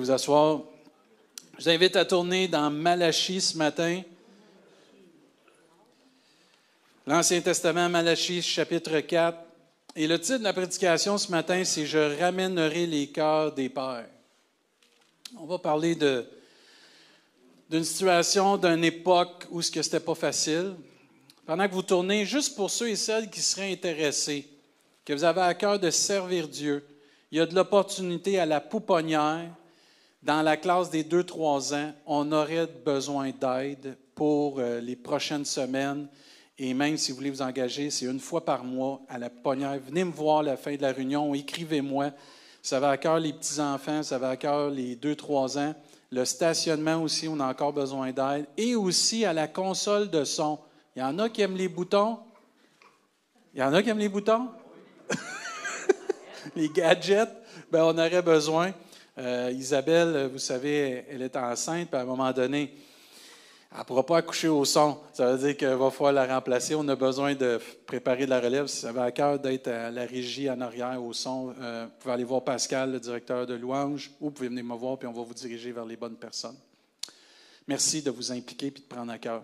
vous asseoir. Je vous invite à tourner dans Malachie ce matin. L'Ancien Testament, Malachie, chapitre 4. Et le titre de la prédication ce matin, c'est Je ramènerai les cœurs des pères. On va parler d'une situation, d'une époque où ce que c'était pas facile. Pendant que vous tournez, juste pour ceux et celles qui seraient intéressés, que vous avez à cœur de servir Dieu, il y a de l'opportunité à la pouponnière dans la classe des 2-3 ans, on aurait besoin d'aide pour euh, les prochaines semaines. Et même si vous voulez vous engager, c'est une fois par mois à la pouponnière. Venez me voir à la fin de la réunion, écrivez-moi. Ça va à cœur les petits-enfants, ça va à cœur les 2-3 ans. Le stationnement aussi, on a encore besoin d'aide. Et aussi à la console de son. Il y en a qui aiment les boutons? Il y en a qui aiment les boutons? les gadgets, ben, on aurait besoin. Euh, Isabelle, vous savez, elle est enceinte, puis à un moment donné, elle ne pourra pas accoucher au son. Ça veut dire qu'il va falloir la remplacer. On a besoin de préparer de la relève. Si ça va à cœur d'être à la régie en arrière au son, euh, vous pouvez aller voir Pascal, le directeur de louange, ou vous pouvez venir me voir, puis on va vous diriger vers les bonnes personnes. Merci de vous impliquer et de prendre à cœur.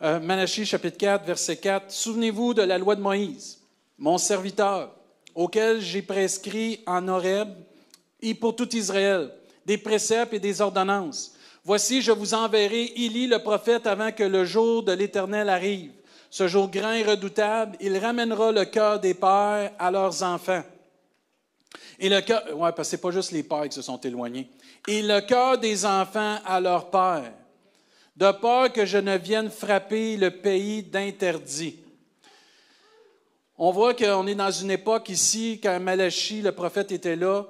Euh, chapitre 4, verset 4. Souvenez-vous de la loi de Moïse, mon serviteur, auquel j'ai prescrit en Horeb et pour tout Israël, des préceptes et des ordonnances. Voici, je vous enverrai Élie le prophète avant que le jour de l'Éternel arrive. Ce jour grand et redoutable, il ramènera le cœur des pères à leurs enfants. Et le cœur, ouais, parce que c'est pas juste les pères qui se sont éloignés. Et le cœur des enfants à leurs pères, de peur que je ne vienne frapper le pays d'interdit. On voit qu'on est dans une époque ici, quand Malachie, le prophète, était là,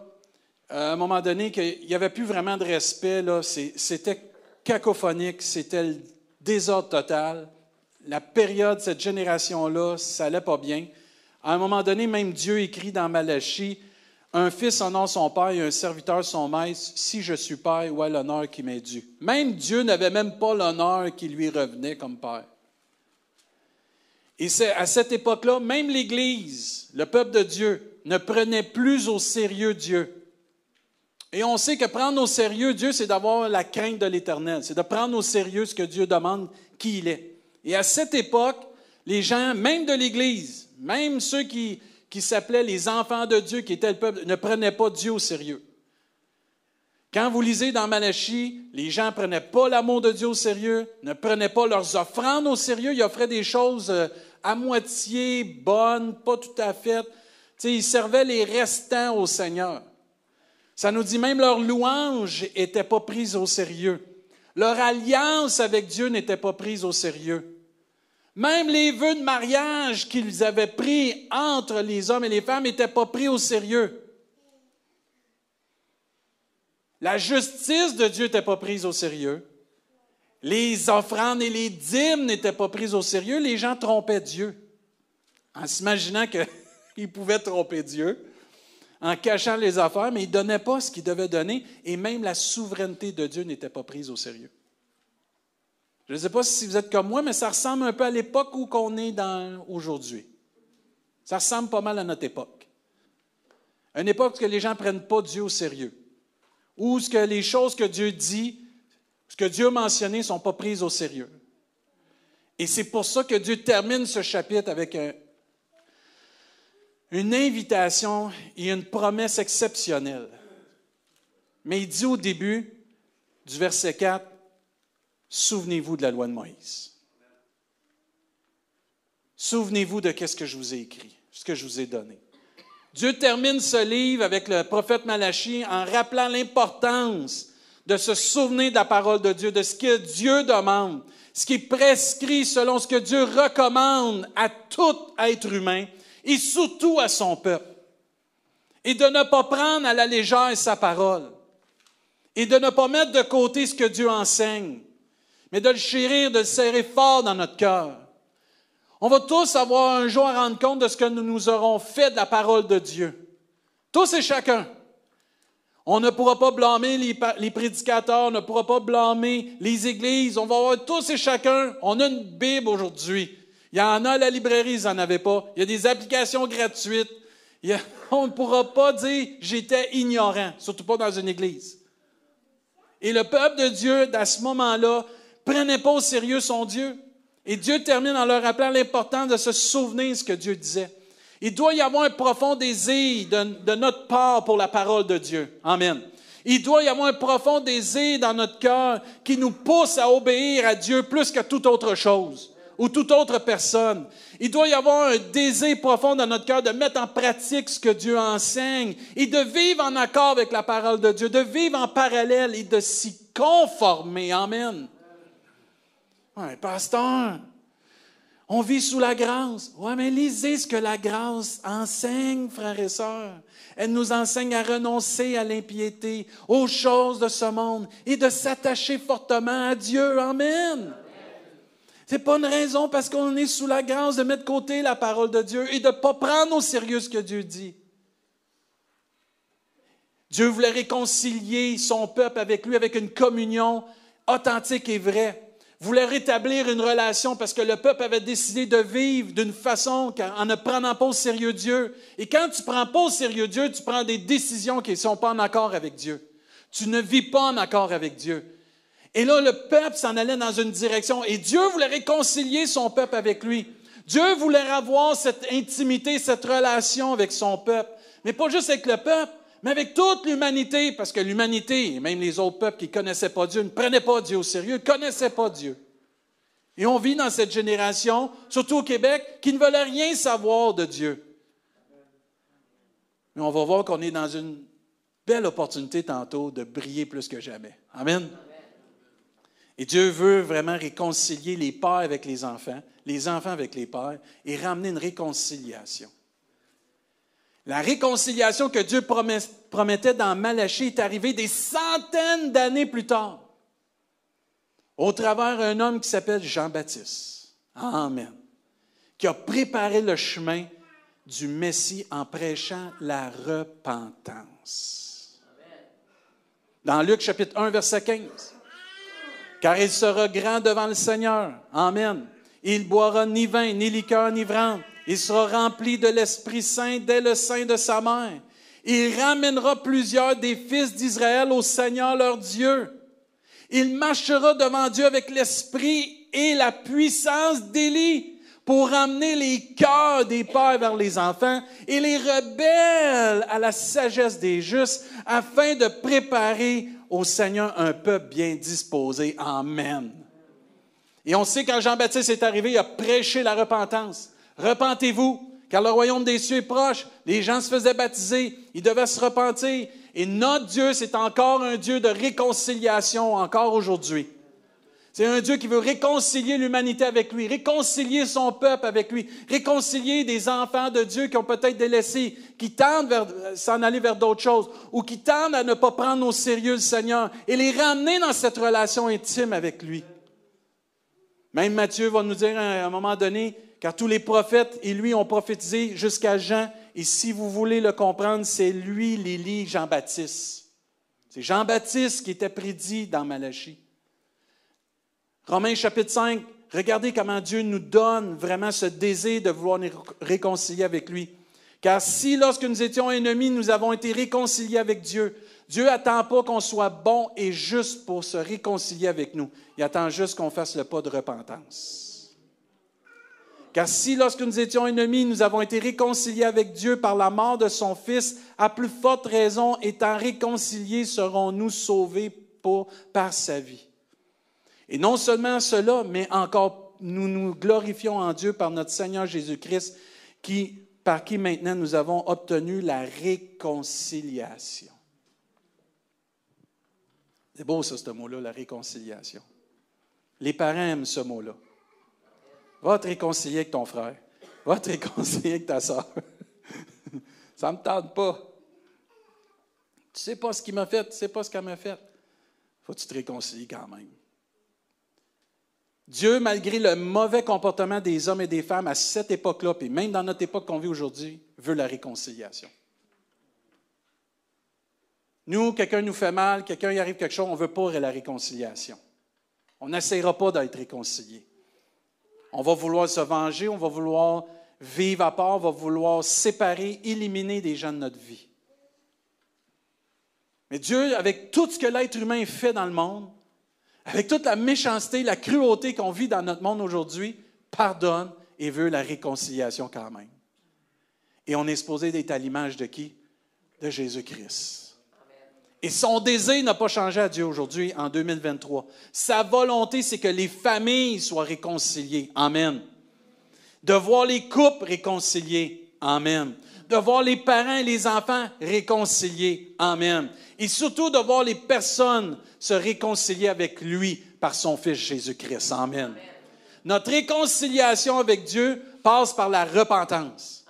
à un moment donné, qu'il n'y avait plus vraiment de respect. C'était cacophonique, c'était le désordre total. La période, cette génération-là, ça n'allait pas bien. À un moment donné, même Dieu écrit dans Malachie Un fils honore son père et un serviteur son maître. Si je suis père, où est l'honneur qui m'est dû Même Dieu n'avait même pas l'honneur qui lui revenait comme père. Et c'est à cette époque-là, même l'Église, le peuple de Dieu, ne prenait plus au sérieux Dieu. Et on sait que prendre au sérieux Dieu, c'est d'avoir la crainte de l'Éternel, c'est de prendre au sérieux ce que Dieu demande, qui il est. Et à cette époque, les gens, même de l'Église, même ceux qui, s'appelaient les enfants de Dieu, qui étaient le peuple, ne prenaient pas Dieu au sérieux. Quand vous lisez dans Malachie, les gens ne prenaient pas l'amour de Dieu au sérieux, ne prenaient pas leurs offrandes au sérieux, ils offraient des choses euh, à moitié bonnes, pas tout à fait. ils servaient les restants au Seigneur. Ça nous dit même leur louange n'était pas prise au sérieux. Leur alliance avec Dieu n'était pas prise au sérieux. Même les vœux de mariage qu'ils avaient pris entre les hommes et les femmes n'étaient pas pris au sérieux. La justice de Dieu n'était pas prise au sérieux. Les offrandes et les dîmes n'étaient pas prises au sérieux. Les gens trompaient Dieu en s'imaginant qu'ils pouvaient tromper Dieu en cachant les affaires, mais ils ne donnaient pas ce qu'ils devaient donner, et même la souveraineté de Dieu n'était pas prise au sérieux. Je ne sais pas si vous êtes comme moi, mais ça ressemble un peu à l'époque où on est dans aujourd'hui. Ça ressemble pas mal à notre époque. Une époque où les gens ne prennent pas Dieu au sérieux, où ce que les choses que Dieu dit, ce que Dieu a mentionné, ne sont pas prises au sérieux. Et c'est pour ça que Dieu termine ce chapitre avec un, une invitation et une promesse exceptionnelle. Mais il dit au début du verset 4, Souvenez-vous de la loi de Moïse. Souvenez-vous de ce que je vous ai écrit, ce que je vous ai donné. Dieu termine ce livre avec le prophète Malachie en rappelant l'importance de se souvenir de la parole de Dieu, de ce que Dieu demande, ce qui est prescrit selon ce que Dieu recommande à tout être humain et surtout à son peuple. Et de ne pas prendre à la légère sa parole. Et de ne pas mettre de côté ce que Dieu enseigne, mais de le chérir, de le serrer fort dans notre cœur. On va tous avoir un jour à rendre compte de ce que nous nous aurons fait de la parole de Dieu. Tous et chacun. On ne pourra pas blâmer les, prédicateurs, on ne pourra pas blâmer les églises. On va avoir tous et chacun. On a une Bible aujourd'hui. Il y en a à la librairie, ils n'en avaient pas. Il y a des applications gratuites. on ne pourra pas dire j'étais ignorant, surtout pas dans une église. Et le peuple de Dieu, à ce moment-là, prenait pas au sérieux son Dieu. Et Dieu termine en leur rappelant l'importance de se souvenir de ce que Dieu disait. Il doit y avoir un profond désir de, de, notre part pour la parole de Dieu. Amen. Il doit y avoir un profond désir dans notre cœur qui nous pousse à obéir à Dieu plus qu'à toute autre chose ou toute autre personne. Il doit y avoir un désir profond dans notre cœur de mettre en pratique ce que Dieu enseigne et de vivre en accord avec la parole de Dieu, de vivre en parallèle et de s'y conformer. Amen. Ouais, pasteur, on vit sous la grâce. Oui, mais lisez ce que la grâce enseigne, frères et sœurs. Elle nous enseigne à renoncer à l'impiété, aux choses de ce monde et de s'attacher fortement à Dieu. Amen. C'est pas une raison parce qu'on est sous la grâce de mettre de côté la parole de Dieu et de ne pas prendre au sérieux ce que Dieu dit. Dieu voulait réconcilier son peuple avec lui avec une communion authentique et vraie. Voulait rétablir une relation parce que le peuple avait décidé de vivre d'une façon en ne prenant pas au sérieux Dieu. Et quand tu ne prends pas au sérieux Dieu, tu prends des décisions qui ne sont pas en accord avec Dieu. Tu ne vis pas en accord avec Dieu. Et là, le peuple s'en allait dans une direction et Dieu voulait réconcilier son peuple avec lui. Dieu voulait avoir cette intimité, cette relation avec son peuple. Mais pas juste avec le peuple, mais avec toute l'humanité, parce que l'humanité, et même les autres peuples qui ne connaissaient pas Dieu, ne prenaient pas Dieu au sérieux, ne connaissaient pas Dieu. Et on vit dans cette génération, surtout au Québec, qui ne veulent rien savoir de Dieu. Mais on va voir qu'on est dans une belle opportunité tantôt de briller plus que jamais. Amen. Et Dieu veut vraiment réconcilier les pères avec les enfants, les enfants avec les pères, et ramener une réconciliation. La réconciliation que Dieu promettait dans Malachie est arrivée des centaines d'années plus tard, au travers d'un homme qui s'appelle Jean-Baptiste. Amen. Qui a préparé le chemin du Messie en prêchant la repentance. Dans Luc chapitre 1, verset 15 car il sera grand devant le Seigneur. Amen. Il boira ni vin, ni liqueur, ni vin. Il sera rempli de l'Esprit Saint dès le sein de sa mère. Il ramènera plusieurs des fils d'Israël au Seigneur leur Dieu. Il marchera devant Dieu avec l'esprit et la puissance d'Élie pour ramener les cœurs des pères vers les enfants et les rebelles à la sagesse des justes afin de préparer au Seigneur un peuple bien disposé. Amen. Et on sait quand Jean-Baptiste est arrivé, il a prêché la repentance. Repentez-vous, car le royaume des cieux est proche. Les gens se faisaient baptiser, ils devaient se repentir. Et notre Dieu, c'est encore un Dieu de réconciliation, encore aujourd'hui. C'est un Dieu qui veut réconcilier l'humanité avec lui, réconcilier son peuple avec lui, réconcilier des enfants de Dieu qui ont peut-être délaissé, qui tendent vers s'en aller vers d'autres choses, ou qui tendent à ne pas prendre au sérieux le Seigneur, et les ramener dans cette relation intime avec lui. Même Matthieu va nous dire à un moment donné, car tous les prophètes et lui ont prophétisé jusqu'à Jean, et si vous voulez le comprendre, c'est lui, l'Élie, Jean-Baptiste. C'est Jean-Baptiste qui était prédit dans Malachie. Romains chapitre 5, regardez comment Dieu nous donne vraiment ce désir de vouloir nous réconcilier avec lui. Car si lorsque nous étions ennemis, nous avons été réconciliés avec Dieu, Dieu n'attend pas qu'on soit bon et juste pour se réconcilier avec nous. Il attend juste qu'on fasse le pas de repentance. Car si lorsque nous étions ennemis, nous avons été réconciliés avec Dieu par la mort de son Fils, à plus forte raison, étant réconciliés, serons-nous sauvés par sa vie? Et non seulement cela, mais encore nous nous glorifions en Dieu par notre Seigneur Jésus-Christ, qui, par qui maintenant nous avons obtenu la réconciliation. C'est beau ça, ce mot-là, la réconciliation. Les parents aiment ce mot-là. Va te réconcilier avec ton frère. Va te réconcilier avec ta soeur. ça ne me tente pas. Tu ne sais pas ce qu'il m'a fait, tu ne sais pas ce qu'elle m'a fait. faut que tu te réconcilies quand même. Dieu, malgré le mauvais comportement des hommes et des femmes à cette époque-là, et même dans notre époque qu'on vit aujourd'hui, veut la réconciliation. Nous, quelqu'un nous fait mal, quelqu'un y arrive quelque chose, on ne veut pas la réconciliation. On n'essayera pas d'être réconcilié. On va vouloir se venger, on va vouloir vivre à part, on va vouloir séparer, éliminer des gens de notre vie. Mais Dieu, avec tout ce que l'être humain fait dans le monde, avec toute la méchanceté, la cruauté qu'on vit dans notre monde aujourd'hui, pardonne et veut la réconciliation quand même. Et on est supposé d'être à l'image de qui? De Jésus-Christ. Et son désir n'a pas changé à Dieu aujourd'hui, en 2023. Sa volonté, c'est que les familles soient réconciliées. Amen. De voir les couples réconciliés. Amen. De voir les parents et les enfants réconciliés. Amen. Et surtout de voir les personnes se réconcilier avec lui par son Fils Jésus-Christ. Amen. Notre réconciliation avec Dieu passe par la repentance.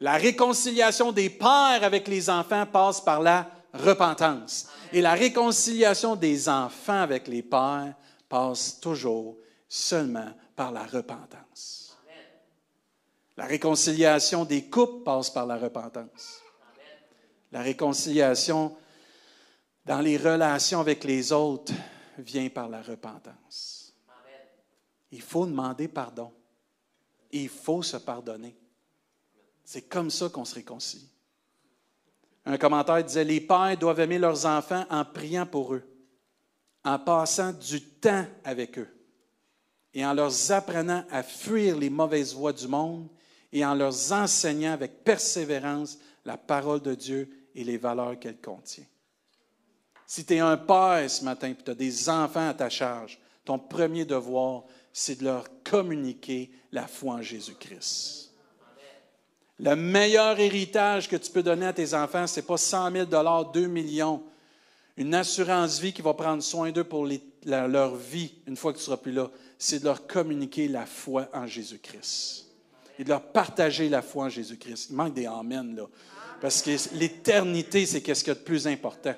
La réconciliation des pères avec les enfants passe par la repentance. Et la réconciliation des enfants avec les pères passe toujours seulement par la repentance. La réconciliation des couples passe par la repentance. La réconciliation dans les relations avec les autres vient par la repentance. Il faut demander pardon. Il faut se pardonner. C'est comme ça qu'on se réconcilie. Un commentaire disait, les pères doivent aimer leurs enfants en priant pour eux, en passant du temps avec eux et en leur apprenant à fuir les mauvaises voies du monde et en leur enseignant avec persévérance la parole de Dieu et les valeurs qu'elle contient. Si tu es un père ce matin et tu as des enfants à ta charge, ton premier devoir, c'est de leur communiquer la foi en Jésus-Christ. Le meilleur héritage que tu peux donner à tes enfants, ce n'est pas 100 000 2 millions. Une assurance vie qui va prendre soin d'eux pour leur vie une fois que tu seras plus là. C'est de leur communiquer la foi en Jésus-Christ. Et de leur partager la foi en Jésus-Christ. Il manque des Amen, là. Parce que l'éternité, c'est qu'est-ce qu'il y a de plus important.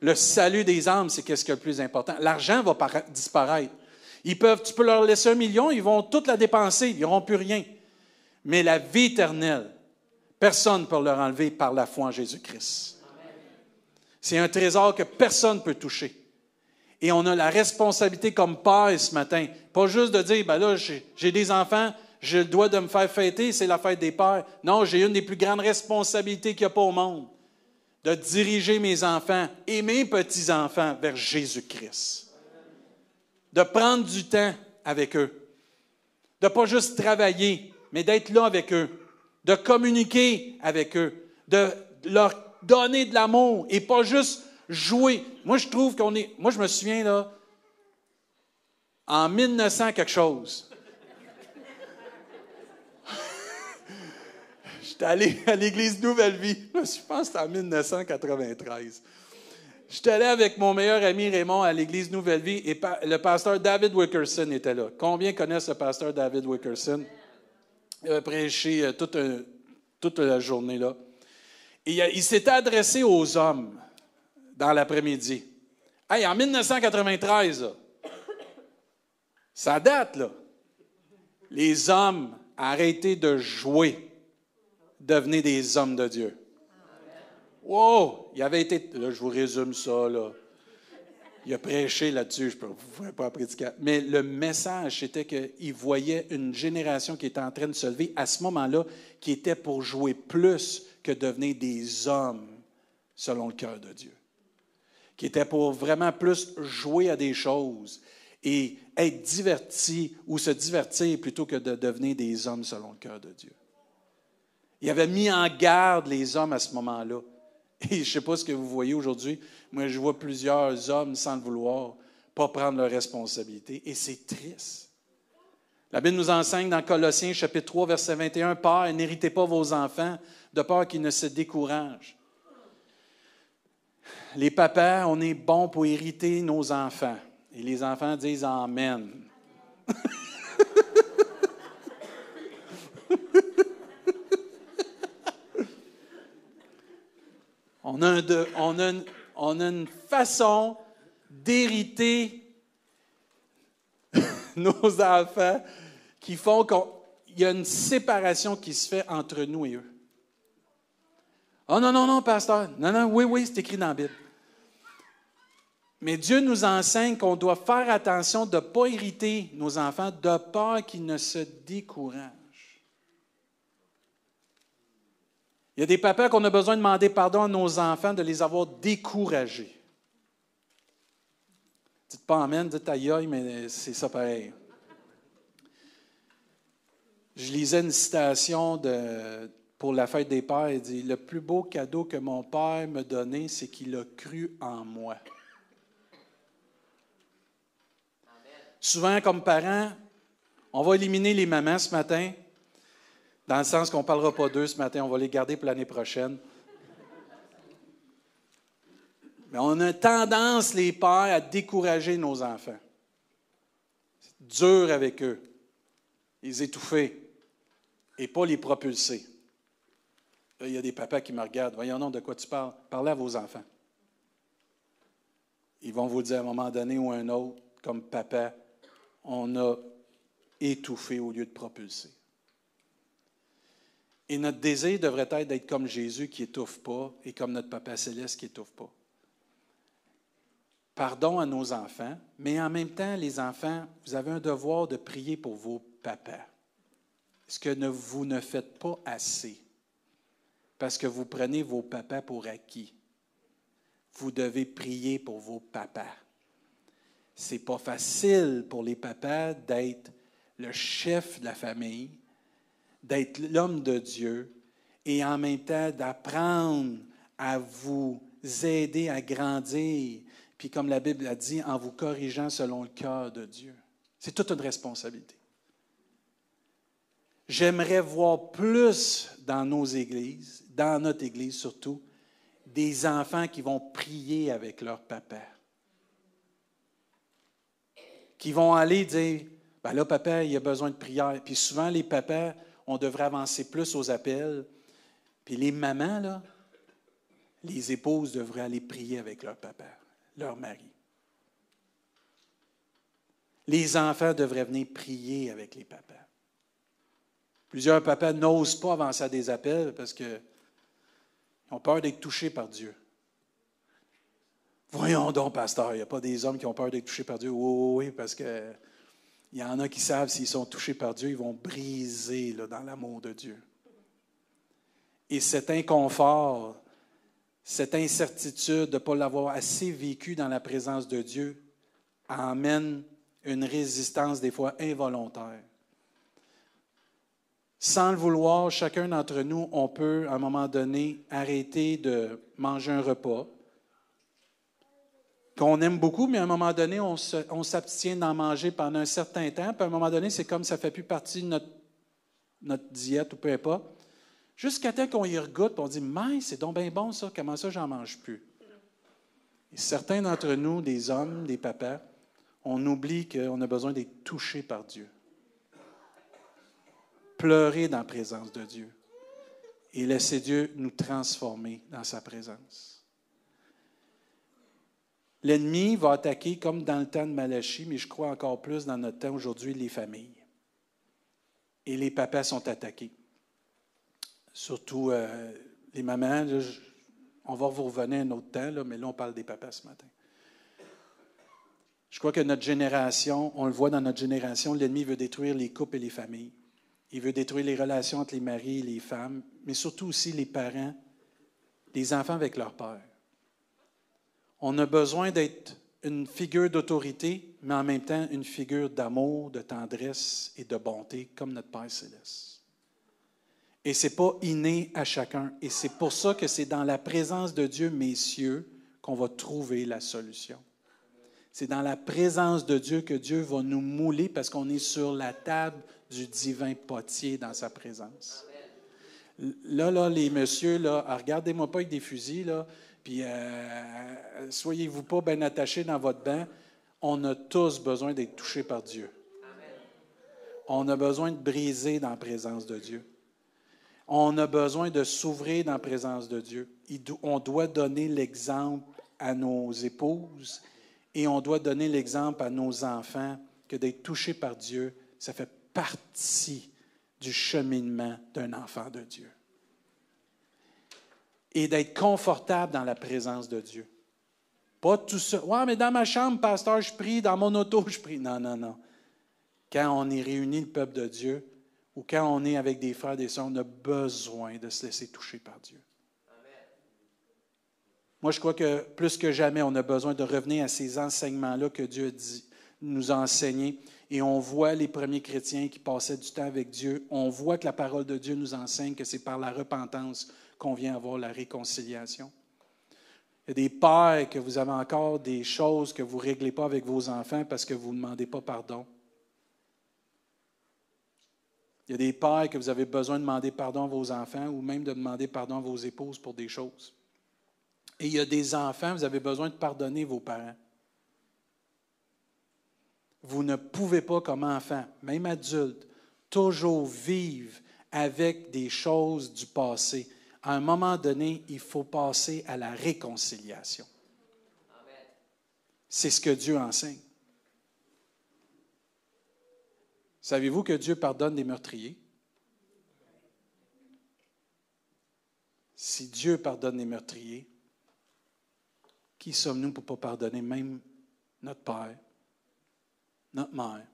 Le salut des âmes, c'est qu'est-ce qui est le plus important. L'argent va disparaître. Ils peuvent, tu peux leur laisser un million, ils vont toute la dépenser, ils n'auront plus rien. Mais la vie éternelle, personne ne peut leur enlever par la foi en Jésus-Christ. C'est un trésor que personne ne peut toucher. Et on a la responsabilité comme père ce matin, pas juste de dire, ben là, j'ai des enfants, je dois de me faire fêter, c'est la fête des pères. Non, j'ai une des plus grandes responsabilités qu'il n'y a pas au monde, de diriger mes enfants et mes petits-enfants vers Jésus-Christ. De prendre du temps avec eux. De ne pas juste travailler, mais d'être là avec eux. De communiquer avec eux. De leur donner de l'amour et pas juste jouer. Moi, je trouve qu'on est. Moi, je me souviens, là, en 1900 quelque chose, J'étais allé à l'église Nouvelle Vie. Je pense que c'était en 1993. J'étais allé avec mon meilleur ami Raymond à l'église Nouvelle Vie et le pasteur David Wickerson était là. Combien connaissent le pasteur David Wickerson? Il a prêché euh, toute, toute la journée là. Et il s'était adressé aux hommes dans l'après-midi. Hey, en 1993, ça date, là. Les hommes arrêtaient de jouer devenez des hommes de Dieu. Wow! Il avait été. Là, je vous résume ça. Il a prêché là-dessus, je ne pourrais pas pratiquer. Mais le message, c'était qu'il voyait une génération qui était en train de se lever à ce moment-là, qui était pour jouer plus que devenir des hommes selon le cœur de Dieu. Qui était pour vraiment plus jouer à des choses et être diverti ou se divertir plutôt que de devenir des hommes selon le cœur de Dieu. Il avait mis en garde les hommes à ce moment-là. Et je ne sais pas ce que vous voyez aujourd'hui. Moi, je vois plusieurs hommes, sans le vouloir, pas prendre leurs responsabilités. Et c'est triste. La Bible nous enseigne dans Colossiens chapitre 3, verset 21, Père, n'héritez pas vos enfants de peur qu'ils ne se découragent. Les papas, on est bons pour hériter nos enfants. Et les enfants disent Amen. On a, une, façon d'hériter nos enfants qui font qu'il y a une séparation qui se fait entre nous et eux. Oh non, non, non, pasteur. Non, non, oui, oui, c'est écrit dans la Bible. Mais Dieu nous enseigne qu'on doit faire attention de ne pas hériter nos enfants de peur qu'ils ne se découragent. Il y a des papas qu'on a besoin de demander pardon à nos enfants de les avoir découragés. Dites pas amène, dites aïe, mais c'est ça pareil. Je lisais une citation pour la fête des pères. Il dit Le plus beau cadeau que mon père me donnait, c'est qu'il a cru en moi. Souvent, comme parents, on va éliminer les mamans ce matin, dans le sens qu'on ne parlera pas d'eux ce matin, on va les garder pour l'année prochaine. Mais on a tendance, les pères, à décourager nos enfants. C'est dur avec eux, les étouffer et pas les propulser. il y a des papas qui me regardent. Voyons non, de quoi tu parles? Parlez à vos enfants. Ils vont vous dire à un moment donné ou un autre, comme papa, on a étouffé au lieu de propulser. Et notre désir devrait être d'être comme Jésus qui étouffe pas et comme notre Papa céleste qui étouffe pas. Pardon à nos enfants, mais en même temps, les enfants, vous avez un devoir de prier pour vos papas. Ce que vous ne faites pas assez, parce que vous prenez vos papas pour acquis. Vous devez prier pour vos papas. C'est pas facile pour les papas d'être le chef de la famille, d'être l'homme de Dieu et en même temps d'apprendre à vous aider à grandir, puis comme la Bible a dit, en vous corrigeant selon le cœur de Dieu. C'est toute une responsabilité. J'aimerais voir plus dans nos églises, dans notre église surtout, des enfants qui vont prier avec leur papa qui vont aller dire ben là, papa, il y a besoin de prière. Puis souvent, les papas, on devrait avancer plus aux appels. Puis les mamans, là, les épouses devraient aller prier avec leur papa, leur mari. Les enfants devraient venir prier avec les papas. Plusieurs papas n'osent pas avancer à des appels parce qu'ils ont peur d'être touchés par Dieu. Voyons donc, pasteur, il n'y a pas des hommes qui ont peur d'être touchés par Dieu. Oui, oui, parce qu'il y en a qui savent s'ils sont touchés par Dieu, ils vont briser dans l'amour de Dieu. Et cet inconfort, cette incertitude de ne pas l'avoir assez vécu dans la présence de Dieu amène une résistance des fois involontaire. Sans le vouloir, chacun d'entre nous, on peut à un moment donné arrêter de manger un repas, qu'on aime beaucoup, mais à un moment donné, on s'abstient d'en manger pendant un certain temps. Puis à un moment donné, c'est comme ça ne fait plus partie de notre, diète ou peu importe. Jusqu'à temps qu'on y regoute, on dit Mais c'est donc bien bon ça, comment ça, j'en mange plus? Certains d'entre nous, des hommes, des papas, on oublie qu'on a besoin d'être touchés par Dieu. Pleurer dans la présence de Dieu. Et laisser Dieu nous transformer dans sa présence. L'ennemi va attaquer comme dans le temps de Malachie, mais je crois encore plus dans notre temps aujourd'hui, les familles. Et les papas sont attaqués. Surtout euh, les mamans. on va vous revenir un autre temps, mais là, on parle des papas ce matin. Je crois que notre génération, on le voit dans notre génération, l'ennemi veut détruire les couples et les familles. Il veut détruire les relations entre les maris et les femmes, mais surtout aussi les parents, les enfants avec leur père. On a besoin d'être une figure d'autorité, mais en même temps une figure d'amour, de tendresse et de bonté, comme notre Père céleste. Et ce n'est pas inné à chacun. Et c'est pour ça que c'est dans la présence de Dieu, messieurs, qu'on va trouver la solution. C'est dans la présence de Dieu que Dieu va nous mouler parce qu'on est sur la table du divin potier dans sa présence. Là, là, les messieurs, là, regardez-moi pas avec des fusils, là. Puis, euh, soyez-vous pas bien attachés dans votre bain. On a tous besoin d'être touchés par Dieu. On a besoin de briser dans la présence de Dieu. On a besoin de s'ouvrir dans la présence de Dieu. On doit donner l'exemple à nos épouses et on doit donner l'exemple à nos enfants que d'être touchés par Dieu, ça fait partie du cheminement d'un enfant de Dieu et d'être confortable dans la présence de Dieu. Pas tout ça. Ouais, mais dans ma chambre, pasteur, je prie, dans mon auto, je prie. Non, non, non. Quand on est réuni, le peuple de Dieu, ou quand on est avec des frères et des sœurs, on a besoin de se laisser toucher par Dieu. Moi, je crois que plus que jamais, on a besoin de revenir à ces enseignements-là que Dieu dit, nous a enseignés. Et on voit les premiers chrétiens qui passaient du temps avec Dieu. On voit que la parole de Dieu nous enseigne que c'est par la repentance qu'on vient avoir la réconciliation. Il y a des pères que vous avez encore des choses que vous ne réglez pas avec vos enfants parce que vous ne demandez pas pardon. Il y a des pères que vous avez besoin de demander pardon à vos enfants ou même de demander pardon à vos épouses pour des choses. Et il y a des enfants, vous avez besoin de pardonner vos parents. Vous ne pouvez pas, comme enfant, même adulte, toujours vivre avec des choses du passé. À un moment donné, il faut passer à la réconciliation. C'est ce que Dieu enseigne. Savez-vous que Dieu pardonne des meurtriers? Si Dieu pardonne des meurtriers, qui sommes-nous pour ne pas pardonner même notre père, notre mère,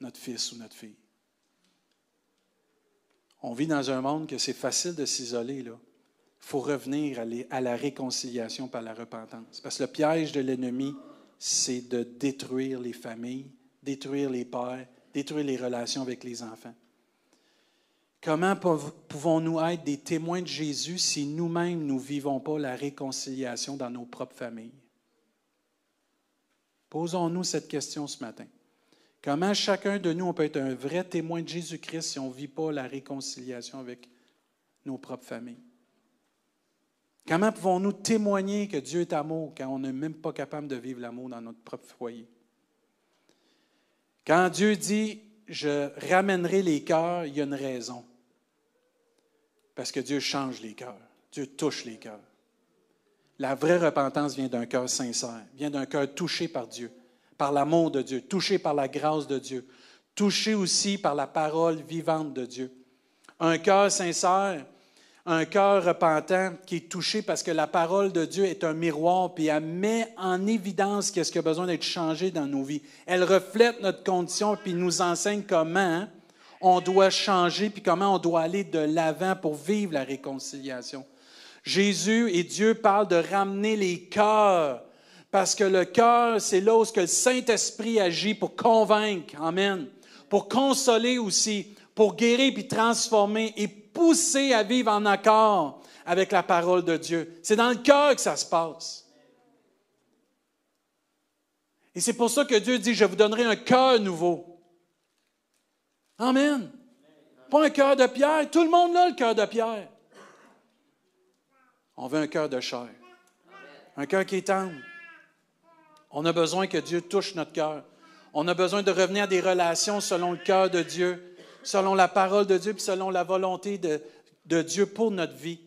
notre fils ou notre fille? On vit dans un monde que c'est facile de s'isoler. Il faut revenir à la réconciliation par la repentance. Parce que le piège de l'ennemi, c'est de détruire les familles, détruire les pères, détruire les relations avec les enfants. Comment pouvons-nous être des témoins de Jésus si nous-mêmes nous ne vivons pas la réconciliation dans nos propres familles? Posons-nous cette question ce matin. Comment chacun de nous, peut être un vrai témoin de Jésus-Christ si on ne vit pas la réconciliation avec nos propres familles? Comment pouvons-nous témoigner que Dieu est amour quand on n'est même pas capable de vivre l'amour dans notre propre foyer? Quand Dieu dit, je ramènerai les cœurs, il y a une raison. Parce que Dieu change les cœurs. Dieu touche les cœurs. La vraie repentance vient d'un cœur sincère, vient d'un cœur touché par Dieu, par l'amour de Dieu, touché par la grâce de Dieu, touché aussi par la parole vivante de Dieu. Un cœur sincère, un cœur repentant qui est touché parce que la parole de Dieu est un miroir, puis elle met en évidence qu'est-ce qui a besoin d'être changé dans nos vies. Elle reflète notre condition, puis nous enseigne comment on doit changer, puis comment on doit aller de l'avant pour vivre la réconciliation. Jésus et Dieu parlent de ramener les cœurs, parce que le cœur, c'est là où le Saint-Esprit agit pour convaincre, Amen, pour consoler aussi, pour guérir puis transformer et pousser à vivre en accord avec la parole de Dieu. C'est dans le cœur que ça se passe. Et c'est pour ça que Dieu dit, je vous donnerai un cœur nouveau. Amen. Pas un cœur de pierre. Tout le monde a le cœur de pierre. On veut un cœur de chair. Un cœur qui est tendre. On a besoin que Dieu touche notre cœur. On a besoin de revenir à des relations selon le cœur de Dieu, selon la parole de Dieu, puis selon la volonté de, Dieu pour notre vie.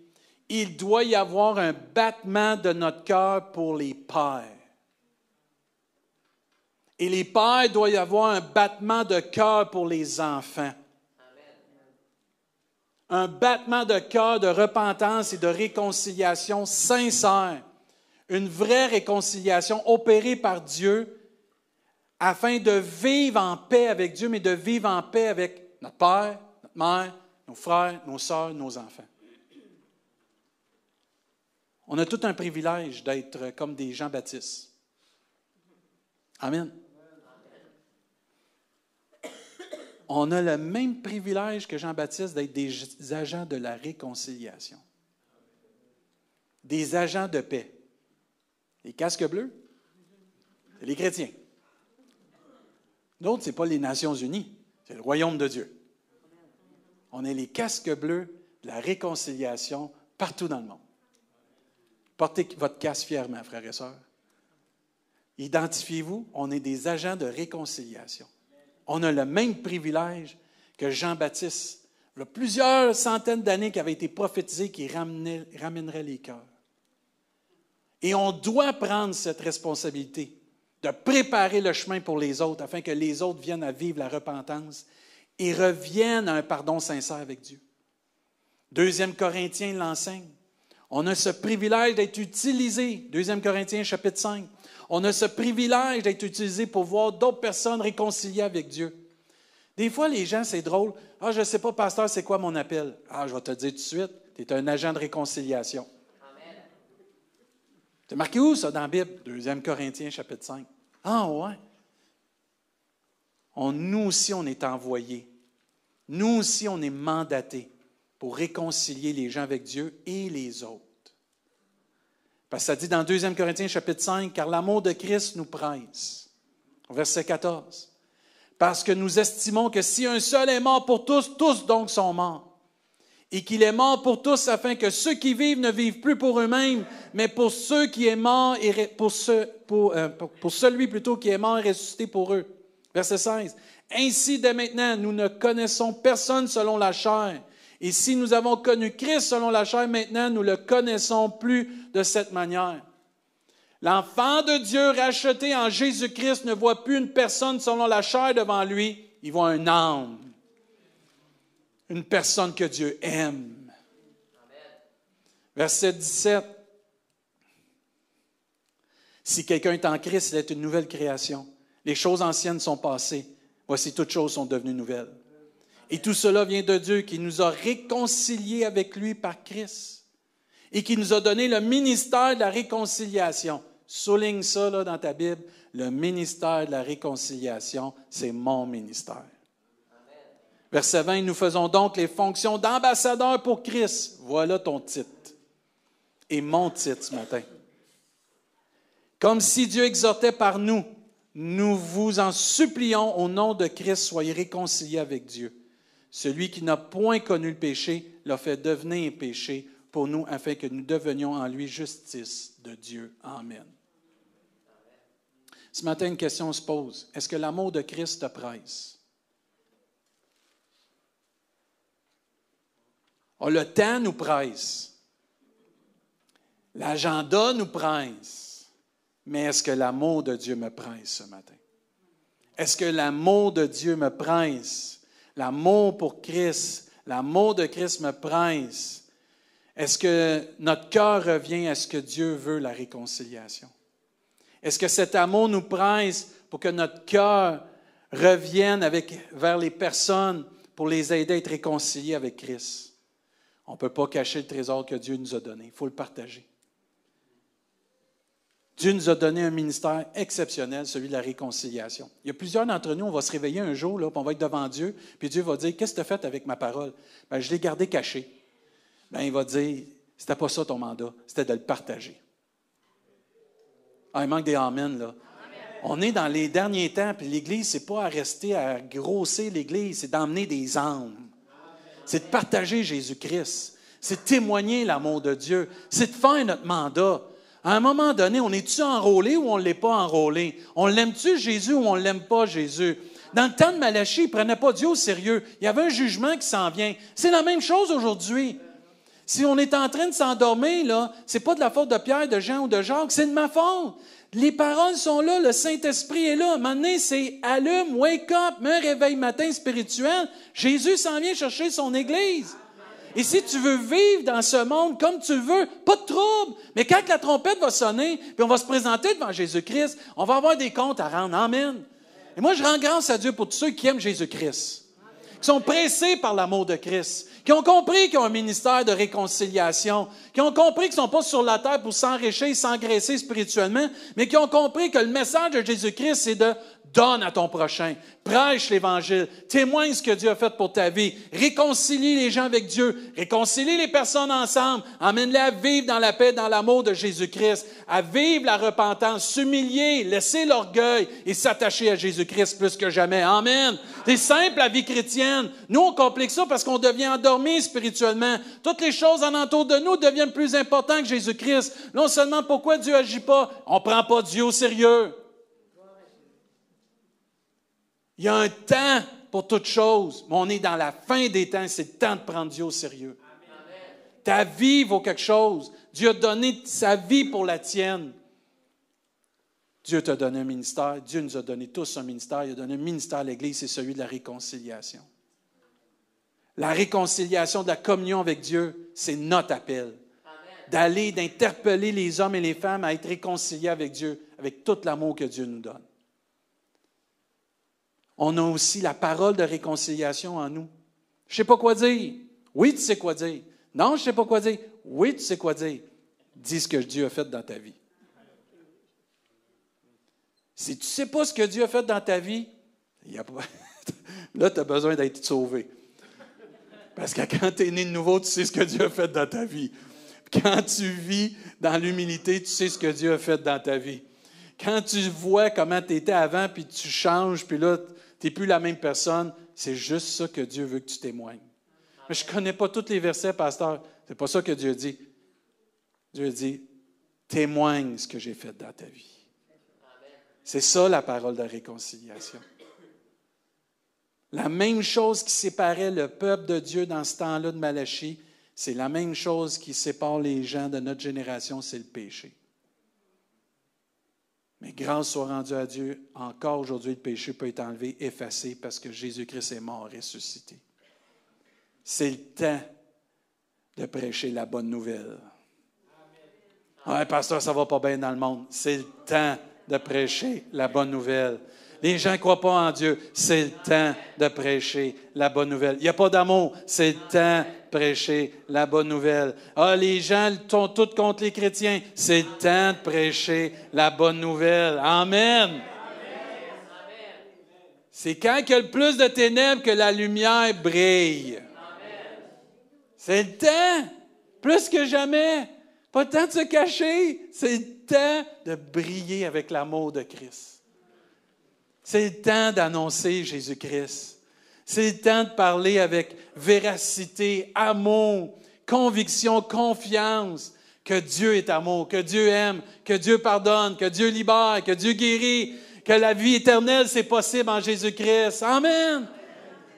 Il doit y avoir un battement de notre cœur pour les pères. Et les pères, doit y avoir un battement de cœur pour les enfants. Un battement de cœur de repentance et de réconciliation sincère. Une vraie réconciliation opérée par Dieu afin de vivre en paix avec Dieu, mais de vivre en paix avec notre Père, notre mère, nos frères, nos sœurs, nos enfants. On a tout un privilège d'être comme des Jean-Baptiste. Amen. on a le même privilège que Jean-Baptiste d'être des agents de la réconciliation, des agents de paix. Les casques bleus, c'est les chrétiens. D'autres, ce n'est pas les Nations unies, c'est le royaume de Dieu. On est les casques bleus de la réconciliation partout dans le monde. Portez votre casque fièrement, frères et sœurs. Identifiez-vous, on est des agents de réconciliation on a le même privilège que Jean-Baptiste. Il y a plusieurs centaines d'années qui avait été prophétisé qui ramènerait les cœurs. Et on doit prendre cette responsabilité de préparer le chemin pour les autres afin que les autres viennent à vivre la repentance et reviennent à un pardon sincère avec Dieu. Deuxième Corinthiens l'enseigne. On a ce privilège d'être utilisé. Deuxième Corinthiens chapitre 5. On a ce privilège d'être utilisé pour voir d'autres personnes réconciliées avec Dieu. Des fois, les gens, c'est drôle. Ah, je ne sais pas, pasteur, c'est quoi mon appel? Ah, je vais te dire tout de suite, tu es un agent de réconciliation. Tu marqué où ça dans la Bible? 2 Corinthiens, chapitre 5. Ah, ouais. On, nous aussi, on est envoyés. Nous aussi, on est mandatés pour réconcilier les gens avec Dieu et les autres. Parce que ça dit dans 2 Corinthiens chapitre 5, car l'amour de Christ nous presse. Verset 14. Parce que nous estimons que si un seul est mort pour tous, tous donc sont morts. Et qu'il est mort pour tous afin que ceux qui vivent ne vivent plus pour eux-mêmes, mais pour ceux qui est mort et pour, pour, euh, pour celui plutôt qui est mort et ressuscité pour eux. Verset 16. Ainsi, dès maintenant, nous ne connaissons personne selon la chair. Et si nous avons connu Christ selon la chair, maintenant, nous le connaissons plus de cette manière. L'enfant de Dieu racheté en Jésus-Christ ne voit plus une personne selon la chair devant lui, il voit un âme, une personne que Dieu aime. Verset 17. Si quelqu'un est en Christ, il est une nouvelle création. Les choses anciennes sont passées. Voici, toutes choses sont devenues nouvelles. Et tout cela vient de Dieu qui nous a réconciliés avec lui par Christ et qui nous a donné le ministère de la réconciliation. Souligne ça là, dans ta Bible. Le ministère de la réconciliation, c'est mon ministère. Verset 20, nous faisons donc les fonctions d'ambassadeur pour Christ. Voilà ton titre. Et mon titre ce matin. Comme si Dieu exhortait par nous, nous vous en supplions au nom de Christ, soyez réconciliés avec Dieu. Celui qui n'a point connu le péché l'a fait devenir péché pour nous afin que nous devenions en lui justice de Dieu. Amen. Ce matin, une question se pose. Est-ce que l'amour de Christ te presse? Le temps nous presse. L'agenda nous presse. Mais est-ce que l'amour de Dieu me presse ce matin? Est-ce que l'amour de Dieu me presse? L'amour pour Christ, l'amour de Christ me presse? Est-ce que notre cœur revient à ce que Dieu veut, la réconciliation? Est-ce que cet amour nous presse pour que notre cœur revienne avec, vers les personnes pour les aider à être réconciliés avec Christ? On ne peut pas cacher le trésor que Dieu nous a donné. Il faut le partager. Dieu nous a donné un ministère exceptionnel, celui de la réconciliation. Il y a plusieurs d'entre nous, on va se réveiller un jour, là, puis on va être devant Dieu, puis Dieu va dire Qu'est-ce que tu as fait avec ma parole? Ben, Je l'ai gardé caché. Ben, il va dire C'était pas ça ton mandat, c'était de le partager. Ah, il manque des Amen. On est dans les derniers temps, puis l'Église, ce n'est pas à rester à grossir l'Église, c'est d'emmener des âmes. C'est de partager Jésus-Christ. C'est de témoigner l'amour de Dieu. C'est de faire notre mandat. À un moment donné, on est-tu enrôlé ou on ne l'est pas enrôlé? On l'aime-tu Jésus ou on ne l'aime pas Jésus? Dans le temps de Malachie, ils ne prenaient pas Dieu au sérieux. Il y avait un jugement qui s'en vient. C'est la même chose aujourd'hui. Si on est en train de s'endormir, là, c'est pas de la faute de Pierre, de Jean ou de Jacques, c'est de ma faute. Les paroles sont là, le Saint-Esprit est là. Maintenant, c'est allume, wake up, un réveil matin spirituel. Jésus s'en vient chercher son Église. Et si tu veux vivre dans ce monde comme tu veux, pas de trouble. Mais quand la trompette va sonner, puis on va se présenter devant Jésus-Christ, on va avoir des comptes à rendre. Amen. Et moi, je rends grâce à Dieu pour tous ceux qui aiment Jésus-Christ, qui sont pressés par l'amour de Christ, qui ont compris qu'ils ont un ministère de réconciliation, qui ont compris qu'ils ne sont pas sur la terre pour s'enrichir, s'engraisser spirituellement, mais qui ont compris que le message de Jésus-Christ, c'est de Donne à ton prochain. Prêche l'Évangile. Témoigne ce que Dieu a fait pour ta vie. Réconcilie les gens avec Dieu. Réconcilie les personnes ensemble. Emmène-les à vivre dans la paix, dans l'amour de Jésus-Christ. À vivre la repentance, s'humilier, laisser l'orgueil et s'attacher à Jésus-Christ plus que jamais. Amen. C'est simple la vie chrétienne. Nous, on complique ça parce qu'on devient endormi spirituellement. Toutes les choses en entour de nous deviennent plus importantes que Jésus-Christ. Non seulement pourquoi Dieu agit pas, on prend pas Dieu au sérieux. Il y a un temps pour toute chose, mais on est dans la fin des temps. C'est le temps de prendre Dieu au sérieux. Ta vie vaut quelque chose. Dieu a donné sa vie pour la tienne. Dieu t'a donné un ministère. Dieu nous a donné tous un ministère. Il a donné un ministère à l'Église, c'est celui de la réconciliation. La réconciliation de la communion avec Dieu, c'est notre appel. D'aller, d'interpeller les hommes et les femmes à être réconciliés avec Dieu, avec tout l'amour que Dieu nous donne. On a aussi la parole de réconciliation en nous. Je ne sais pas quoi dire. Oui, tu sais quoi dire. Non, je ne sais pas quoi dire. Oui, tu sais quoi dire. Dis ce que Dieu a fait dans ta vie. Si tu ne sais pas ce que Dieu a fait dans ta vie, là, tu as besoin d'être sauvé. Parce que quand tu es né de nouveau, tu sais ce que Dieu a fait dans ta vie. Quand tu vis dans l'humilité, tu sais ce que Dieu a fait dans ta vie. Quand tu vois comment tu étais avant, puis tu changes, puis là, tu n'es plus la même personne, c'est juste ça que Dieu veut que tu témoignes. Mais je ne connais pas tous les versets, pasteur. C'est pas ça que Dieu dit. Dieu dit, témoigne ce que j'ai fait dans ta vie. C'est ça la parole de réconciliation. La même chose qui séparait le peuple de Dieu dans ce temps-là de Malachie, c'est la même chose qui sépare les gens de notre génération, c'est le péché. Mais grâce soit rendue à Dieu, encore aujourd'hui, le péché peut être enlevé, effacé, parce que Jésus-Christ est mort, ressuscité. C'est le temps de prêcher la bonne nouvelle. Ouais, pasteur, ça va pas bien dans le monde. C'est le temps de prêcher la bonne nouvelle. Les gens ne croient pas en Dieu. C'est le temps de prêcher la bonne nouvelle. Il n'y a pas d'amour. C'est le temps de prêcher la bonne nouvelle. Ah, les gens sont tous contre les chrétiens. C'est le temps de prêcher la bonne nouvelle. Amen. C'est quand il y a le plus de ténèbres que la lumière brille. C'est le temps, plus que jamais. Pas le temps de se cacher, c'est le temps de briller avec l'amour de Christ. C'est le temps d'annoncer Jésus-Christ. C'est le temps de parler avec véracité, amour, conviction, confiance que Dieu est amour, que Dieu aime, que Dieu pardonne, que Dieu libère, que Dieu guérit, que la vie éternelle, c'est possible en Jésus-Christ. Amen.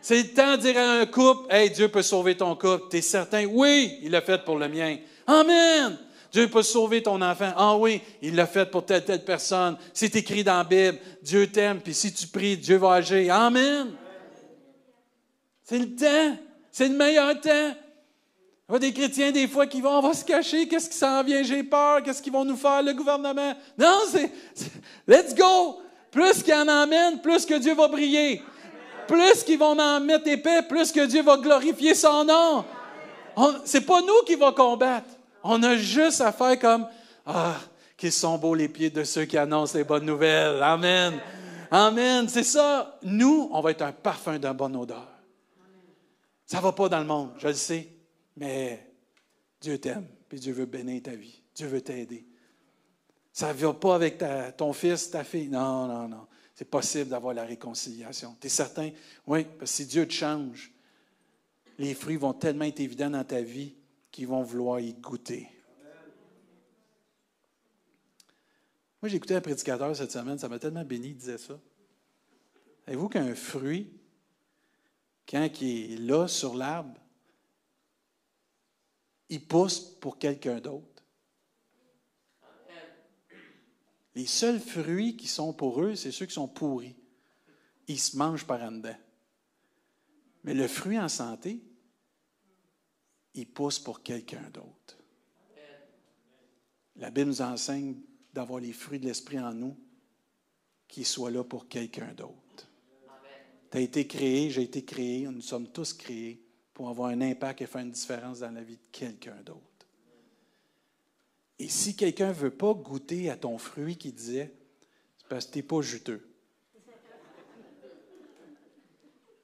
C'est le temps de dire à un couple, Hey, Dieu peut sauver ton couple. Tu es certain? Oui, il l'a fait pour le mien. Amen. Dieu peut sauver ton enfant. Ah oui, il l'a fait pour telle, telle personne. C'est écrit dans la Bible. Dieu t'aime, puis si tu pries, Dieu va agir. Amen. C'est le temps. C'est le meilleur temps. Il y a des chrétiens, des fois, qui vont, on va se cacher. Qu'est-ce qui s'en vient? J'ai peur. Qu'est-ce qu'ils vont nous faire, le gouvernement? Non, c'est, let's go. Plus qu'il en emmène, plus que Dieu va briller. Plus qu'ils vont en mettre épais, plus que Dieu va glorifier son nom. C'est pas nous qui va combattre. On a juste à faire comme Ah, qu'ils sont beaux les pieds de ceux qui annoncent les bonnes nouvelles. Amen. Amen. C'est ça. Nous, on va être un parfum d'un bonne odeur. Ça ne va pas dans le monde, je le sais, mais Dieu t'aime, puis Dieu veut bénir ta vie. Dieu veut t'aider. Ça ne va pas avec ton fils, ta fille. Non, non, non. C'est possible d'avoir la réconciliation. Tu es certain? Oui, parce que si Dieu te change, les fruits vont tellement être évidents dans ta vie qui vont vouloir y goûter. Moi, j'ai écouté un prédicateur cette semaine, ça m'a tellement béni, il disait ça. Savez-vous qu'un fruit, quand il est là sur l'arbre, il pousse pour quelqu'un d'autre? Les seuls fruits qui sont pour eux, c'est ceux qui sont pourris. Ils se mangent par en dedans. Mais le fruit en santé, il pousse pour quelqu'un d'autre. La Bible nous enseigne d'avoir les fruits de l'Esprit en nous, qui soient là pour quelqu'un d'autre. Tu as été créé, j'ai été créé, nous sommes tous créés pour avoir un impact et faire une différence dans la vie de quelqu'un d'autre. Et si quelqu'un ne veut pas goûter à ton fruit qui disait, c'est parce que tu n'es pas juteux.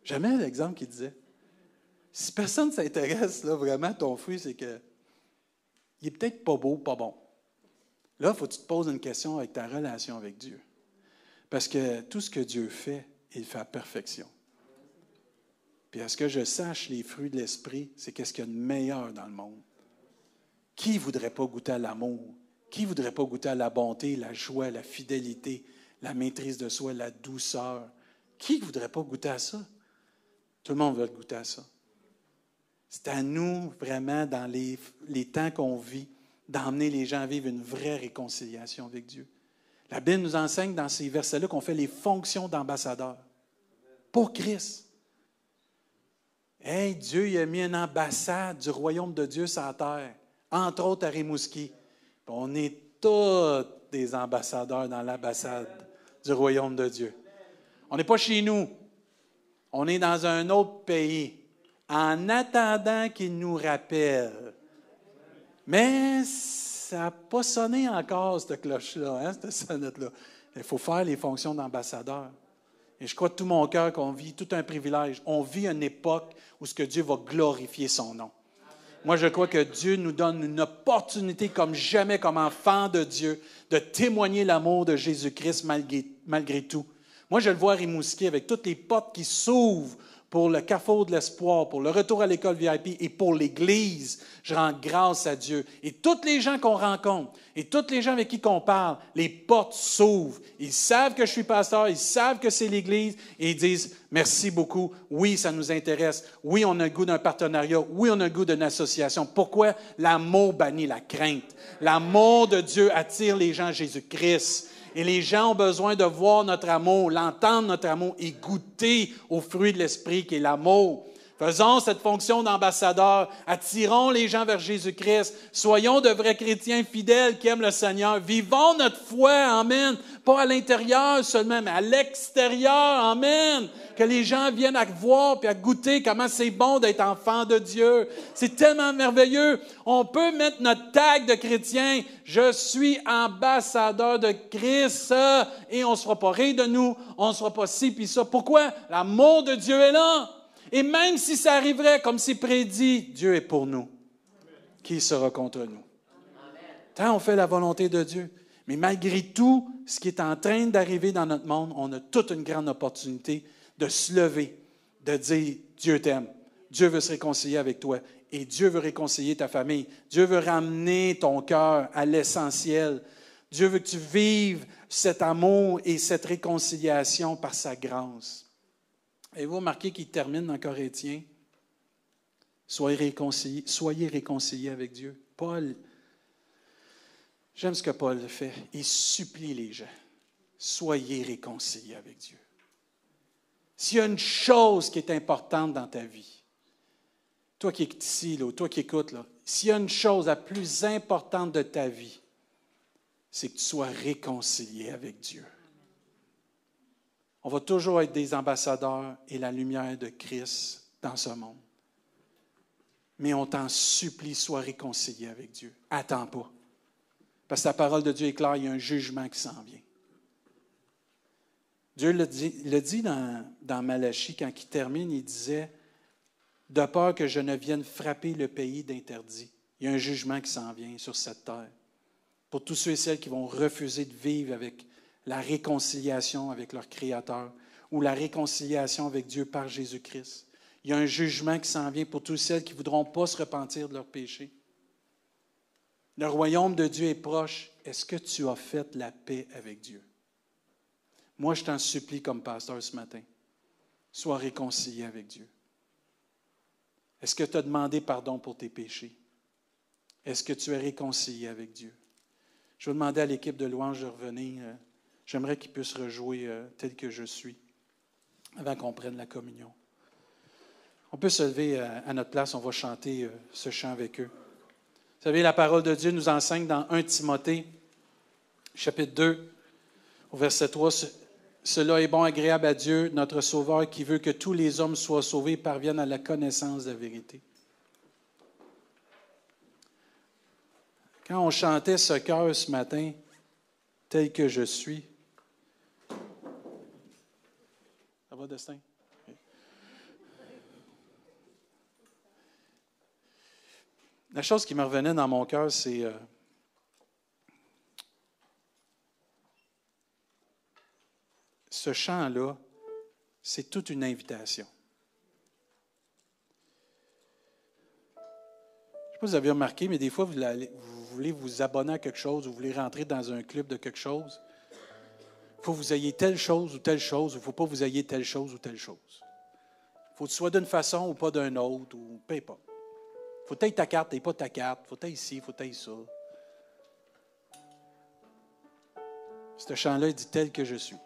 Jamais l'exemple qui disait, si personne ne s'intéresse là, vraiment à ton fruit, c'est que il est peut-être pas beau, pas bon. Là, il faut que tu te poses une question avec ta relation avec Dieu. Parce que tout ce que Dieu fait, il fait à perfection. Puis à ce que je sache, les fruits de l'esprit, c'est qu'est-ce qu'il y a de meilleur dans le monde. Qui ne voudrait pas goûter à l'amour? Qui ne voudrait pas goûter à la bonté, la joie, la fidélité, la maîtrise de soi, la douceur? Qui ne voudrait pas goûter à ça? Tout le monde veut goûter à ça. C'est à nous, vraiment, dans les, temps qu'on vit, d'emmener les gens à vivre une vraie réconciliation avec Dieu. La Bible nous enseigne dans ces versets-là qu'on fait les fonctions d'ambassadeur pour Christ. Hey, Dieu il a mis une ambassade du royaume de Dieu sur la terre, entre autres à Rimouski. On est tous des ambassadeurs dans l'ambassade du royaume de Dieu. On n'est pas chez nous, On est dans un autre pays. En attendant qu'il nous rappelle. Mais ça n'a pas sonné encore, cette cloche-là, hein, cette sonnette-là. Il faut faire les fonctions d'ambassadeur. Et je crois de tout mon cœur qu'on vit tout un privilège. On vit une époque où ce que Dieu va glorifier son nom. Moi, je crois que Dieu nous donne une opportunité comme jamais, comme enfant de Dieu, de témoigner l'amour de Jésus-Christ malgré, malgré, tout. Moi, je le vois à Rimouski avec toutes les portes qui s'ouvrent pour le carrefour de l'espoir, pour le retour à l'école VIP et pour l'Église. Je rends grâce à Dieu. Et toutes les gens qu'on rencontre et toutes les gens avec qui on parle, les portes s'ouvrent. Ils savent que je suis pasteur, ils savent que c'est l'Église et ils disent merci beaucoup. Oui, ça nous intéresse. Oui, on a le goût d'un partenariat. Oui, on a le goût d'une association. Pourquoi? L'amour bannit la crainte. L'amour de Dieu attire les gens à Jésus-Christ. Et les gens ont besoin de voir notre amour, l'entendre notre amour et goûter au fruit de l'esprit qui est l'amour. Faisons cette fonction d'ambassadeur, attirons les gens vers Jésus-Christ, soyons de vrais chrétiens fidèles qui aiment le Seigneur, vivons notre foi, Amen, pas à l'intérieur seulement, mais à l'extérieur, Amen, que les gens viennent à voir et à goûter comment c'est bon d'être enfant de Dieu. C'est tellement merveilleux. On peut mettre notre tag de chrétien, je suis ambassadeur de Christ, et on ne se fera pas rire de nous, on ne sera pas ci puis ça. Pourquoi? L'amour de Dieu est là. Et même si ça arriverait comme c'est prédit, Dieu est pour nous. Qui sera contre nous? Tant on fait la volonté de Dieu. Mais malgré tout, ce qui est en train d'arriver dans notre monde, on a toute une grande opportunité de se lever, de dire Dieu t'aime, Dieu veut se réconcilier avec toi et Dieu veut réconcilier ta famille. Dieu veut ramener ton cœur à l'essentiel. Dieu veut que tu vives cet amour et cette réconciliation par sa grâce. Avez-vous remarqué qu'il termine dans Corinthiens? Soyez réconciliés, soyez réconciliés avec Dieu. Paul, j'aime ce que Paul fait. Il supplie les gens. Soyez réconciliés avec Dieu. S'il y a une chose qui est importante dans ta vie, toi qui es ici, là, toi qui écoutes, s'il y a une chose la plus importante de ta vie, c'est que tu sois réconcilié avec Dieu. On va toujours être des ambassadeurs et la lumière de Christ dans ce monde. Mais on t'en supplie, sois réconcilié avec Dieu. Attends pas. Parce que la parole de Dieu est claire, il y a un jugement qui s'en vient. Dieu le dit, dans, dans Malachie, quand il termine, il disait De peur que je ne vienne frapper le pays d'interdit. Il y a un jugement qui s'en vient sur cette terre. Pour tous ceux et celles qui vont refuser de vivre avec la réconciliation avec leur Créateur ou la réconciliation avec Dieu par Jésus-Christ. Il y a un jugement qui s'en vient pour tous celles qui ne voudront pas se repentir de leurs péchés. Le royaume de Dieu est proche. Est-ce que tu as fait la paix avec Dieu? Moi, je t'en supplie comme pasteur ce matin. Sois réconcilié avec Dieu. Est-ce que tu as demandé pardon pour tes péchés? Est-ce que tu es réconcilié avec Dieu? Je vais demander à l'équipe de louange de revenir. J'aimerais qu'ils puissent rejouer euh, tel que je suis avant qu'on prenne la communion. On peut se lever euh, à, notre place, on va chanter euh, ce chant avec eux. Vous savez, la parole de Dieu nous enseigne dans 1 Timothée, chapitre 2, au verset 3, Cela est bon, agréable à Dieu, notre Sauveur, qui veut que tous les hommes soient sauvés et parviennent à la connaissance de la vérité. Quand on chantait ce cœur ce matin, tel que je suis, Destin? La chose qui me revenait dans mon cœur, c'est euh, ce chant-là, c'est toute une invitation. Je ne sais pas si vous avez remarqué, mais des fois, vous, vous voulez vous abonner à quelque chose, vous voulez rentrer dans un club de quelque chose il faut que vous ayez telle chose ou telle chose, ou il ne faut pas que vous ayez telle chose ou telle chose. Il faut que tu sois d'une façon ou pas d'une autre, ou peu importe. Il faut que ta carte, tu pas ta carte. Il faut que ici, il faut que ça. Ce chant-là dit tel que je suis.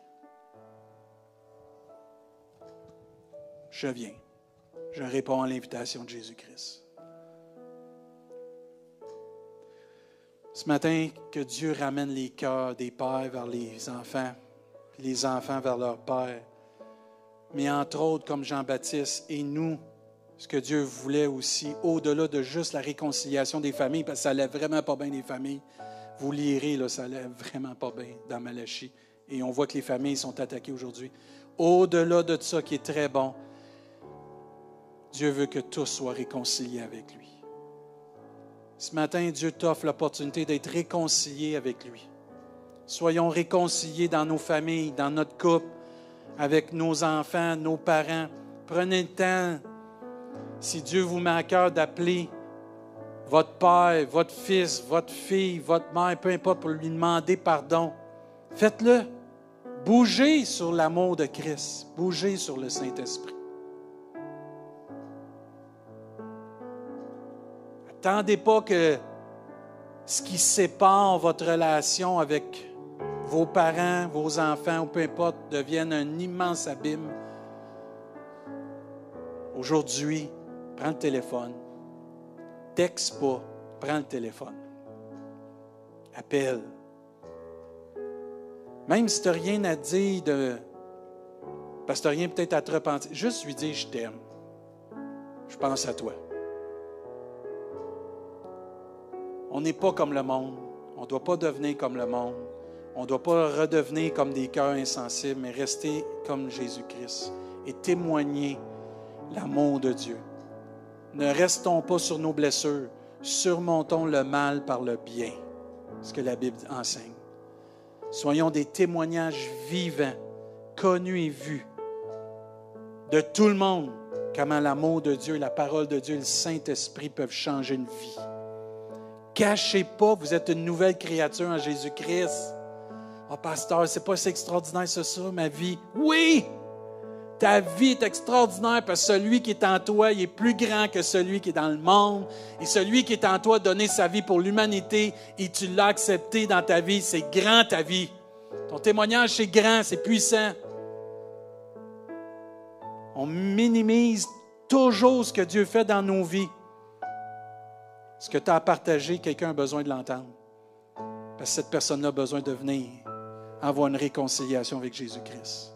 Je viens. Je réponds à l'invitation de Jésus-Christ. Ce matin, que Dieu ramène les cœurs des pères vers les enfants, puis les enfants vers leurs pères. mais entre autres comme Jean-Baptiste et nous, ce que Dieu voulait aussi, au-delà de juste la réconciliation des familles, parce que ça allait vraiment pas bien des familles. Vous lirez, là, ça allait vraiment pas bien dans Malachie. Et on voit que les familles sont attaquées aujourd'hui. Au-delà de ça qui est très bon, Dieu veut que tous soient réconciliés avec lui. Ce matin, Dieu t'offre l'opportunité d'être réconcilié avec lui. Soyons réconciliés dans nos familles, dans notre couple, avec nos enfants, nos parents. Prenez le temps, si Dieu vous met à cœur, d'appeler votre père, votre fils, votre fille, votre mère, peu importe, pour lui demander pardon. Faites-le. Bougez sur l'amour de Christ. Bougez sur le Saint-Esprit. Attendez pas que ce qui sépare votre relation avec vos parents, vos enfants, ou peu importe, devienne un immense abîme. Aujourd'hui, prends le téléphone. Texte pas, prends le téléphone. Appelle. Même si tu n'as rien à dire de. Parce que tu n'as rien peut-être à te repentir, juste lui dire Je t'aime. Je pense à toi. On n'est pas comme le monde. On ne doit pas devenir comme le monde. On ne doit pas redevenir comme des cœurs insensibles, mais rester comme Jésus-Christ et témoigner l'amour de Dieu. Ne restons pas sur nos blessures, surmontons le mal par le bien, ce que la Bible enseigne. Soyons des témoignages vivants, connus et vus de tout le monde, comment l'amour de Dieu, la parole de Dieu, le Saint-Esprit peuvent changer une vie. Cachez pas, vous êtes une nouvelle créature en Jésus-Christ. Oh, pasteur, c'est pas si extraordinaire, c'est ça, ma vie. Oui! Ta vie est extraordinaire parce que celui qui est en toi, il est plus grand que celui qui est dans le monde. Et celui qui est en toi a donné sa vie pour l'humanité et tu l'as accepté dans ta vie. C'est grand ta vie. Ton témoignage, c'est grand, c'est puissant. On minimise toujours ce que Dieu fait dans nos vies. Ce que tu as à partager, quelqu'un a besoin de l'entendre. Parce que cette personne-là a besoin de venir avoir une réconciliation avec Jésus-Christ.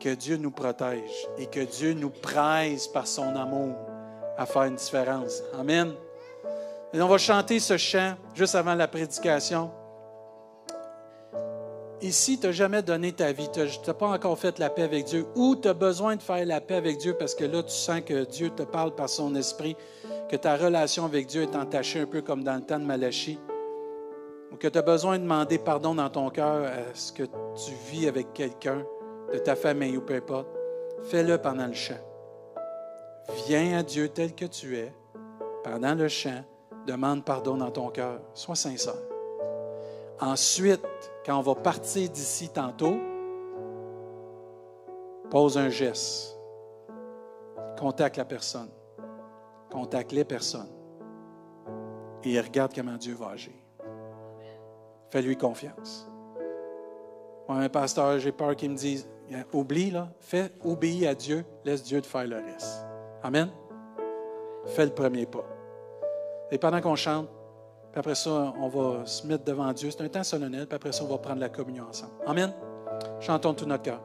Que Dieu nous protège et que Dieu nous presse par son amour à faire une différence. Amen. Et on va chanter ce chant juste avant la prédication. Si tu n'as jamais donné ta vie, tu n'as pas encore fait la paix avec Dieu, ou tu as besoin de faire la paix avec Dieu parce que là, tu sens que Dieu te parle par son esprit, que ta relation avec Dieu est entachée un peu comme dans le temps de Malachie, ou que tu as besoin de demander pardon dans ton cœur à ce que tu vis avec quelqu'un, de ta famille ou peu importe, fais-le pendant le chant. Viens à Dieu tel que tu es, pendant le chant, demande pardon dans ton cœur, sois sincère. Ensuite, quand on va partir d'ici tantôt, pose un geste. Contacte la personne. Contacte les personnes. Et regarde comment Dieu va agir. Fais-lui confiance. Moi, un pasteur, j'ai peur qu'il me dise oublie, là, fais, obéis à Dieu, laisse Dieu te faire le reste. Amen. Fais le premier pas. Et pendant qu'on chante, puis après ça, on va se mettre devant Dieu. C'est un temps solennel. Puis après ça, on va prendre la communion ensemble. Amen. Chantons tout notre cœur.